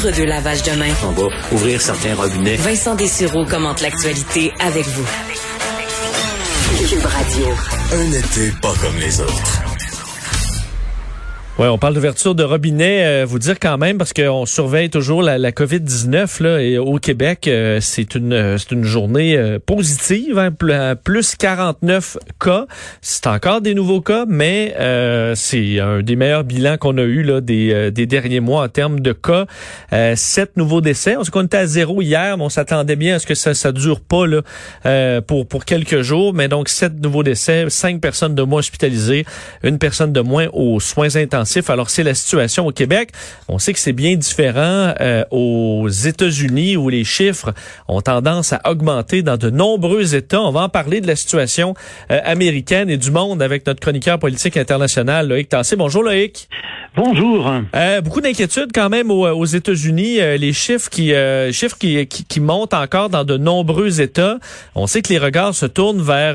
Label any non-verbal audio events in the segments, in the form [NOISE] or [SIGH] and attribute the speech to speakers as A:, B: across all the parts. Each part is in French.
A: Entre deux lavages de main.
B: On va ouvrir certains robinets.
A: Vincent Dessureau commente l'actualité avec vous. Cube Radio.
C: Un été pas comme les autres.
D: Oui, on parle d'ouverture de robinet. Euh, vous dire quand même, parce qu'on surveille toujours la, la COVID-19 là, et au Québec, euh, c'est une euh, c'est une journée positive, hein, plus 49 cas. C'est encore des nouveaux cas, mais c'est un des meilleurs bilans qu'on a eu là, des, des derniers mois en termes de cas. sept nouveaux décès. On qu'on était à zéro hier, mais on s'attendait bien à ce que ça ça dure pas là pour pour quelques jours. Mais donc sept nouveaux décès, cinq personnes de moins hospitalisées, une personne de moins aux soins intensifs alors, c'est la situation au Québec. On sait que c'est bien différent euh, aux États-Unis où les chiffres ont tendance à augmenter dans de nombreux États. On va en parler de la situation euh, américaine et du monde avec notre chroniqueur politique international, Loïc Tassé. Bonjour, Loïc.
E: Bonjour.
D: Euh, beaucoup d'inquiétudes quand même aux, États-Unis. les chiffres qui chiffres qui, qui, montent encore dans de nombreux États. On sait que les regards se tournent vers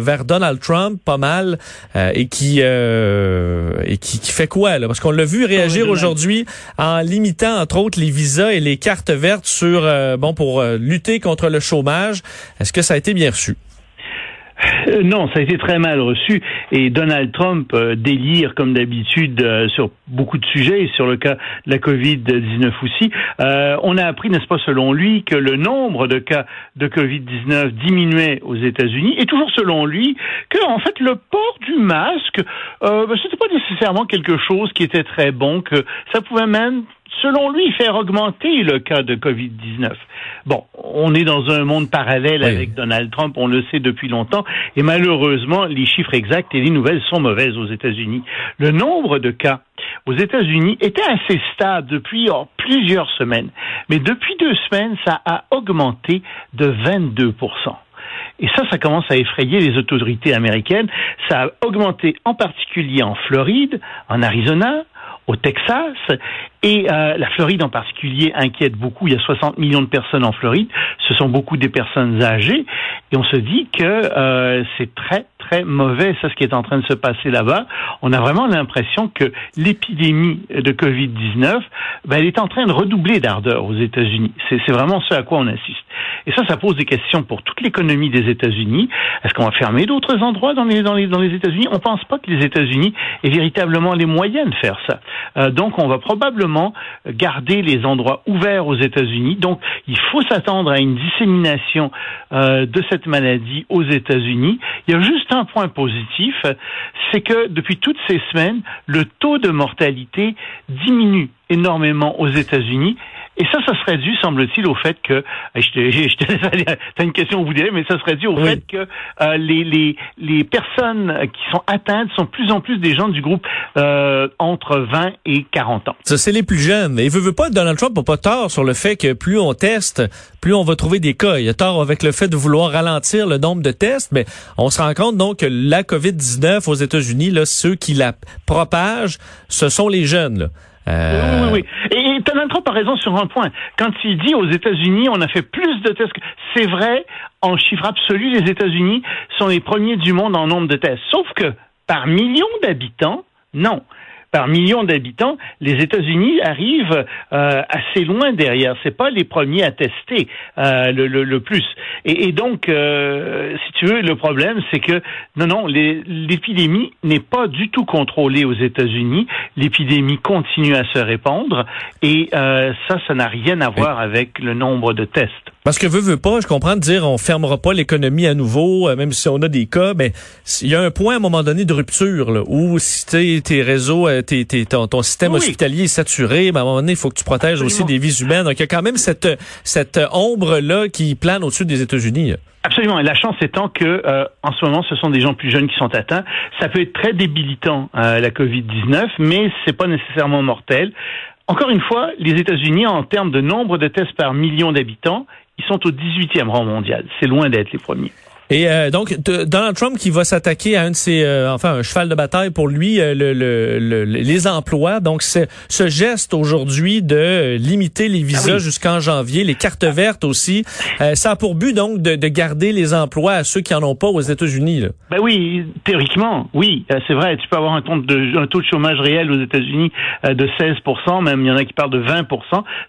D: vers Donald Trump pas mal et qui et qui, qui fait parce qu'on l'a vu réagir aujourd'hui en limitant, entre autres, les visas et les cartes vertes sur, euh, bon, pour euh, lutter contre le chômage. Est-ce que ça a été bien reçu?
E: Euh, non, ça a été très mal reçu et Donald Trump euh, délire comme d'habitude euh, sur beaucoup de sujets et sur le cas de la Covid-19 aussi. on a appris, n'est-ce pas, selon lui, que le nombre de cas de Covid-19 diminuait aux États-Unis et toujours selon lui que en fait le port du masque, euh, ben, c'était pas nécessairement quelque chose qui était très bon, que ça pouvait même selon lui, faire augmenter le cas de COVID-19. Bon, on est dans un monde parallèle avec Donald Trump, on le sait depuis longtemps, et malheureusement, les chiffres exacts et les nouvelles sont mauvaises aux États-Unis. Le nombre de cas aux États-Unis était assez stable depuis oh, plusieurs semaines, mais depuis deux semaines, ça a augmenté de 22 et ça, ça commence à effrayer les autorités américaines. Ça a augmenté en particulier en Floride, en Arizona, au Texas. Et euh, la Floride en particulier inquiète beaucoup. Il y a 60 millions de personnes en Floride. Ce sont beaucoup des personnes âgées. Et on se dit que euh, c'est très, très mauvais, ça, ce qui est en train de se passer là-bas. On a vraiment l'impression que l'épidémie de COVID-19, ben, elle est en train de redoubler d'ardeur aux États-Unis. C'est vraiment ce à quoi on assiste. Et ça, ça pose des questions pour toute l'économie des États-Unis. Est-ce qu'on va fermer d'autres endroits dans les, dans les, dans les États-Unis? On pense pas que les États-Unis aient véritablement les moyens de faire ça. Euh, donc, on va probablement garder les endroits ouverts aux États-Unis. Donc, il faut s'attendre à une dissémination euh, de cette maladie aux États-Unis. Il y a juste point positif, c'est que depuis toutes ces semaines, le taux de mortalité diminue énormément aux États-Unis et ça, ça serait dû, semble-t-il, au fait que, je te, [LAUGHS] je te as une question, vous direz, mais ça serait dû au fait que euh, les, les, les personnes qui sont atteintes sont de plus en plus des gens du groupe euh, entre 20 et 40 ans.
D: Ça, c'est les plus jeunes. Et veut, veut pas, Donald Trump n'a pas tort sur le fait que plus on teste, plus on va trouver des cas. Il a tort avec le fait de vouloir ralentir le nombre de tests, mais on se rend compte donc que la COVID-19 aux États-Unis, là, ceux qui la propagent, ce sont les jeunes. Là.
E: Euh... Oui, oui, oui. Et, Donald Trump a raison sur un point. Quand il dit aux États-Unis, on a fait plus de tests, c'est vrai, en chiffre absolu, les États-Unis sont les premiers du monde en nombre de tests. Sauf que, par million d'habitants, non par million d'habitants, les États-Unis arrivent euh, assez loin derrière. C'est pas les premiers à tester euh, le, le, le, plus. Et, et donc, euh, si tu veux, le problème, c'est que non, non, l'épidémie n'est pas du tout contrôlée aux États-Unis. L'épidémie continue à se répandre, et ça, ça n'a rien à voir avec le nombre de tests.
D: Parce que veut, veut pas, je comprends de dire on fermera pas l'économie à nouveau, euh, même si on a des cas, mais il y a un point à un moment donné de rupture, là, où si tes réseaux, euh, t'es, ton, ton, système hospitalier est saturé, ben à un moment donné, il faut que tu protèges aussi des vies humaines. Donc il y a quand même cette, cette ombre-là qui plane au-dessus des États-Unis.
E: Absolument. Et la chance étant que euh, en ce moment, ce sont des gens plus jeunes qui sont atteints. Ça peut être très débilitant la Covid-19, mais c'est pas nécessairement mortel. Encore une fois, les États-Unis, en termes de nombre de tests par million d'habitants, ils sont au 18e rang mondial. C'est loin d'être les premiers.
D: Et euh, donc Donald Trump qui va s'attaquer à un de ses, euh, enfin un cheval de bataille pour lui, euh, le, le, les emplois. Donc ce geste aujourd'hui de limiter les visas ah jusqu'en janvier, les cartes vertes aussi, ça a pour but donc de, de, garder les emplois à ceux qui en ont pas aux États-Unis.
E: Ben oui, théoriquement, oui, c'est vrai. Tu peux avoir un taux de, un taux de chômage réel aux États-Unis de 16 même il y en a qui parlent de 20%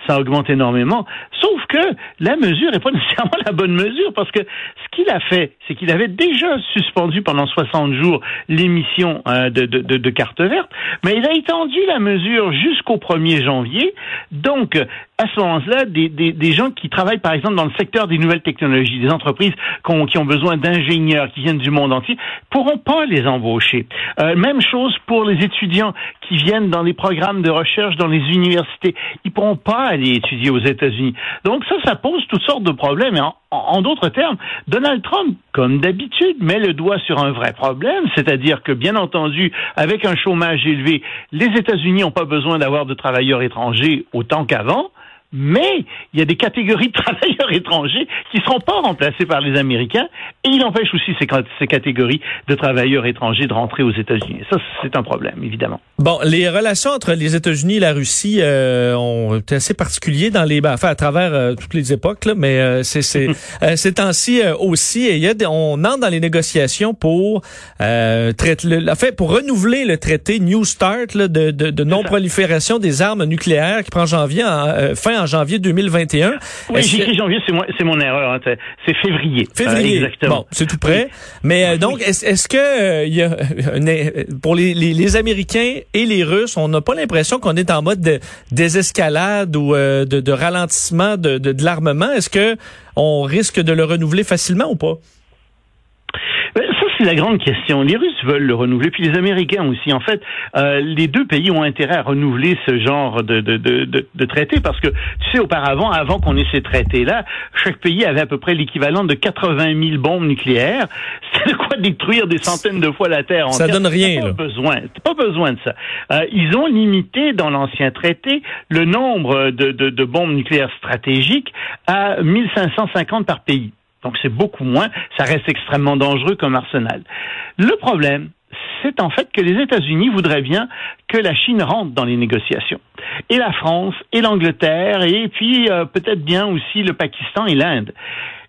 E: ça augmente énormément. Sauf que la mesure n'est pas [LAUGHS] nécessairement la bonne mesure parce que ce qu'il a fait c'est qu'il avait déjà suspendu pendant 60 jours l'émission de, de, de, carte verte, mais il a étendu la mesure jusqu'au 1er janvier. Donc, à ce moment-là, des, des, des, gens qui travaillent, par exemple, dans le secteur des nouvelles technologies, des entreprises qui ont, besoin d'ingénieurs qui viennent du monde entier, pourront pas les embaucher. Euh, même chose pour les étudiants qui viennent dans les programmes de recherche dans les universités. Ils pourront pas aller étudier aux États-Unis. Donc ça, ça pose toutes sortes de problèmes. Et en, d'autres termes, Donald Trump, comme d'habitude, met le doigt sur un vrai problème, c'est-à-dire que, bien entendu, avec un chômage élevé, les États-Unis n'ont pas besoin d'avoir de travailleurs étrangers autant qu'avant. Mais il y a des catégories de [LAUGHS] travailleurs étrangers qui ne seront pas remplacés par les Américains et il empêche aussi ces, ces catégories de travailleurs étrangers de rentrer aux États-Unis. Ça, c'est un problème, évidemment.
D: Bon, les relations entre les États-Unis et la Russie euh, ont été assez particuliers dans les, ben, enfin, à travers euh, toutes les époques, là, mais euh, c'est c'est [LAUGHS] euh, ces temps-ci aussi. Et il y a on entre dans les négociations pour traiter, le, fait, pour renouveler le traité New Start là, de, de, de non-prolifération des armes nucléaires qui prend janvier en, fin en janvier 2021.
E: Oui, j'ai écrit janvier, c'est mon erreur. Hein, c'est février.
D: Février. exactement. Bon, c'est tout prêt. Mais euh, donc, est-ce que euh, y a pour les, les, les, Américains et les Russes, on n'a pas l'impression qu'on est en mode de désescalade ou euh, de, de, ralentissement de, de, de l'armement? Est-ce que on risque de le renouveler facilement ou pas?
E: C'est la grande question. Les Russes veulent le renouveler, puis les Américains aussi. En fait, euh, les deux pays ont intérêt à renouveler ce genre de, de, de, de, traité parce que, tu sais, auparavant, avant qu'on ait ces traités-là, chaque pays avait à peu près l'équivalent de 80 000 bombes nucléaires. [LAUGHS] C'est de quoi détruire des centaines de fois la Terre.
D: Ça donne rien.
E: Pas besoin. Pas besoin de ça. Euh, ils ont limité dans l'ancien traité le nombre de, de, de bombes nucléaires stratégiques à 1550 par pays. Donc c'est beaucoup moins, ça reste extrêmement dangereux comme arsenal. Le problème, c'est en fait que les États-Unis voudraient bien que la Chine rentre dans les négociations. Et la France, et l'Angleterre, et puis euh, peut-être bien aussi le Pakistan et l'Inde.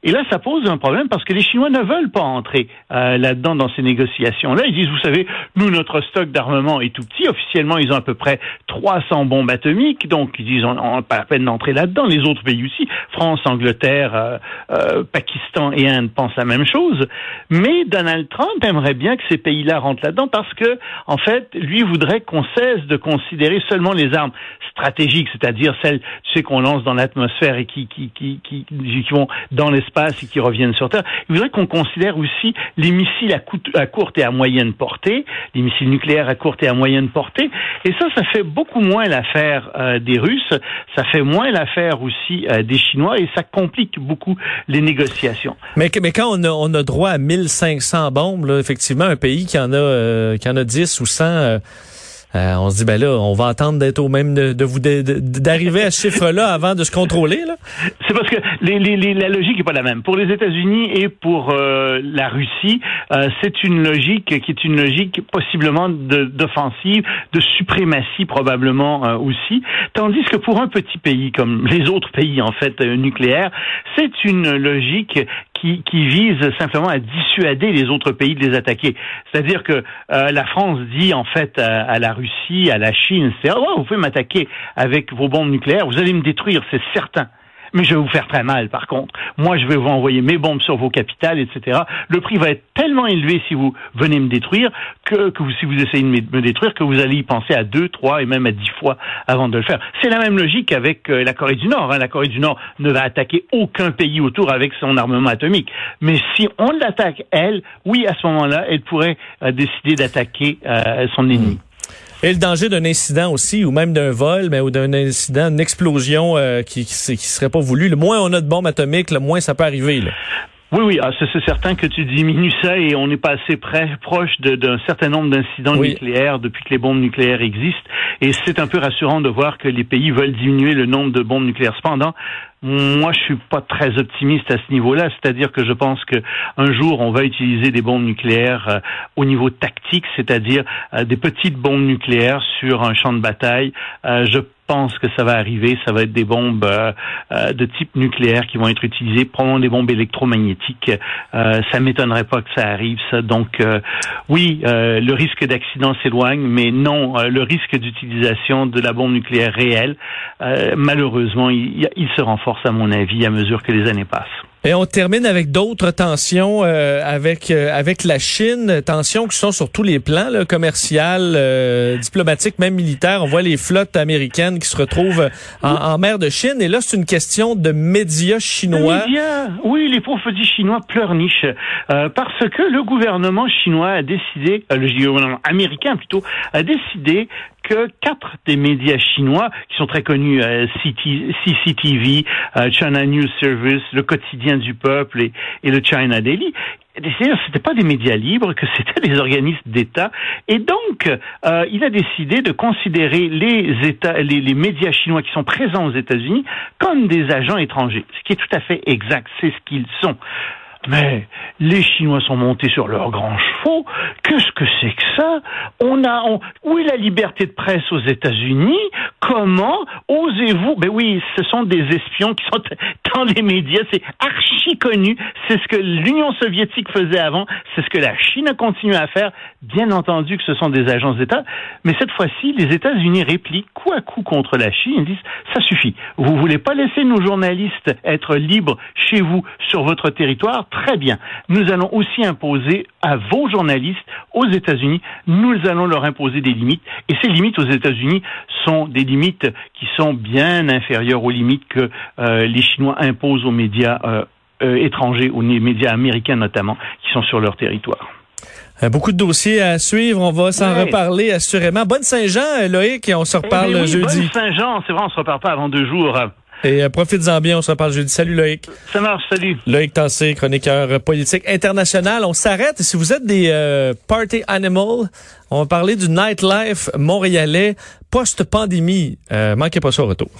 E: Et là, ça pose un problème parce que les Chinois ne veulent pas entrer euh, là-dedans dans ces négociations-là. Ils disent, vous savez, nous, notre stock d'armement est tout petit. Officiellement, ils ont à peu près 300 bombes atomiques. Donc, ils disent, on n'a pas la peine d'entrer là-dedans. Les autres pays aussi, France, Angleterre, euh, euh, Pakistan et Inde pensent la même chose. Mais Donald Trump aimerait bien que ces pays-là rentrent là-dedans parce que, en fait, lui voudrait qu'on cesse de considérer seulement les armes stratégiques, c'est-à-dire celles, tu sais, qu'on lance dans l'atmosphère et qui, qui, qui, qui, qui vont dans les et qui reviennent sur Terre. Il voudrait qu'on considère aussi les missiles à, courte et à moyenne portée, les missiles nucléaires à courte et à moyenne portée. Et ça, ça fait beaucoup moins l'affaire euh, des Russes, ça fait moins l'affaire aussi euh, des Chinois et ça complique beaucoup les négociations.
D: Mais, mais quand on a, on a droit à 1500 bombes, effectivement, un pays qui en a, euh, qui en a 10 ou 100 euh, on se dit ben là, on va attendre d'être au même de, vous d'arriver à ce chiffre-là [LAUGHS] avant de se contrôler là.
E: C'est parce que les, les, la logique est pas la même. Pour les États-Unis et pour euh, la Russie, euh, c'est une logique qui est une logique possiblement d'offensive, de, suprématie probablement aussi. Tandis que pour un petit pays comme les autres pays en fait nucléaires, c'est une logique qui, qui, vise simplement à dissuader les autres pays de les attaquer. C'est-à-dire que euh, la France dit en fait à, la Russie, à la Chine, c'est oh, vous pouvez m'attaquer avec vos bombes nucléaires, vous allez me détruire, c'est certain. Mais je vais vous faire très mal par contre. Moi, je vais vous envoyer mes bombes sur vos capitales, etc. Le prix va être tellement élevé si vous venez me détruire que, si vous essayez de me détruire, que vous allez y penser à deux, trois et même à dix fois avant de le faire. C'est la même logique avec euh, la Corée du Nord. Hein. La Corée du Nord ne va attaquer aucun pays autour avec son armement atomique. Mais si on l'attaque, elle, oui, à ce moment-là, elle pourrait euh, décider d'attaquer euh, son ennemi.
D: Et le danger d'un incident aussi, ou même d'un vol, mais ou d'un incident, une explosion euh, qui, qui, qui serait pas voulu. Le moins on a de bombes atomiques, le moins ça peut arriver. Là.
E: Oui, oui, ah, c'est certain que tu diminues ça et on n'est pas assez près, proche d'un certain nombre d'incidents nucléaires depuis que les bombes nucléaires existent. Et c'est un peu rassurant de voir que les pays veulent diminuer le nombre de bombes nucléaires. Cependant, moi, je suis pas très optimiste à ce niveau-là. C'est-à-dire que je pense que un jour, on va utiliser des bombes nucléaires euh, au niveau tactique, c'est-à-dire euh, des petites bombes nucléaires sur un champ de bataille. Euh, pense que ça va arriver. Ça va être des bombes de type nucléaire qui vont être utilisées, probablement des bombes électromagnétiques. Euh, ça m'étonnerait pas que ça arrive. Ça. Donc, oui, le risque d'accident s'éloigne, mais non, le risque d'utilisation de la bombe nucléaire réelle, malheureusement, il se renforce à mon avis, à mesure que les années passent.
D: Et on termine avec d'autres tensions euh, avec euh, avec la Chine, tensions qui sont sur tous les plans, là, commercial, euh, diplomatique, même militaire. On voit les flottes américaines qui se retrouvent en, mer de Chine. Et là, c'est une question de médias chinois.
E: Médias, oui, les pauvres chinois pleurnichent parce que le gouvernement chinois a décidé, le gouvernement américain plutôt, a décidé que quatre des médias chinois, qui sont très connus, euh, CCTV, euh, China News Service, le quotidien du peuple et, le China Daily, c'était pas des médias libres, que c'était des organismes d'État, et donc euh, il a décidé de considérer les États, les, médias chinois qui sont présents aux États-Unis comme des agents étrangers, ce qui est tout à fait exact, c'est ce qu'ils sont. Mais les Chinois sont montés sur leurs grands chevaux. Qu'est-ce que c'est que ça? On a où est la liberté de presse aux États-Unis? Comment osez-vous Ben oui, ce sont des espions qui sont [LAUGHS] dans les médias. C'est archi connu. C'est ce que l'Union soviétique faisait avant. C'est ce que la Chine a continué à faire. Bien entendu que ce sont des agences d'État, mais cette fois-ci, les États-Unis répliquent coup à coup contre la Chine. Ils disent ça suffit. Vous voulez pas laisser nos journalistes être libres chez vous sur votre territoire? Très bien. Nous allons aussi imposer à vos journalistes aux États-Unis, nous allons leur imposer des limites. Et ces limites aux États-Unis sont des limites qui sont bien inférieures aux limites que euh, les Chinois imposent aux médias euh, euh, étrangers, aux médias américains notamment, qui sont sur leur territoire.
D: Beaucoup de dossiers à suivre. On va s'en reparler assurément. Bonne Saint-Jean, Loïc, et on se reparle
E: eh
D: jeudi.
E: Bonne Saint-Jean, c'est vrai, on se reparle pas avant deux jours.
D: Et euh, profites-en bien, on se reparle jeudi. Salut Loïc.
E: Ça marche, salut.
D: Loïc Tassé, chroniqueur politique international. On s'arrête. Si vous êtes des euh, party animals, on va parler du nightlife montréalais post-pandémie. Euh, manquez pas ça au retour.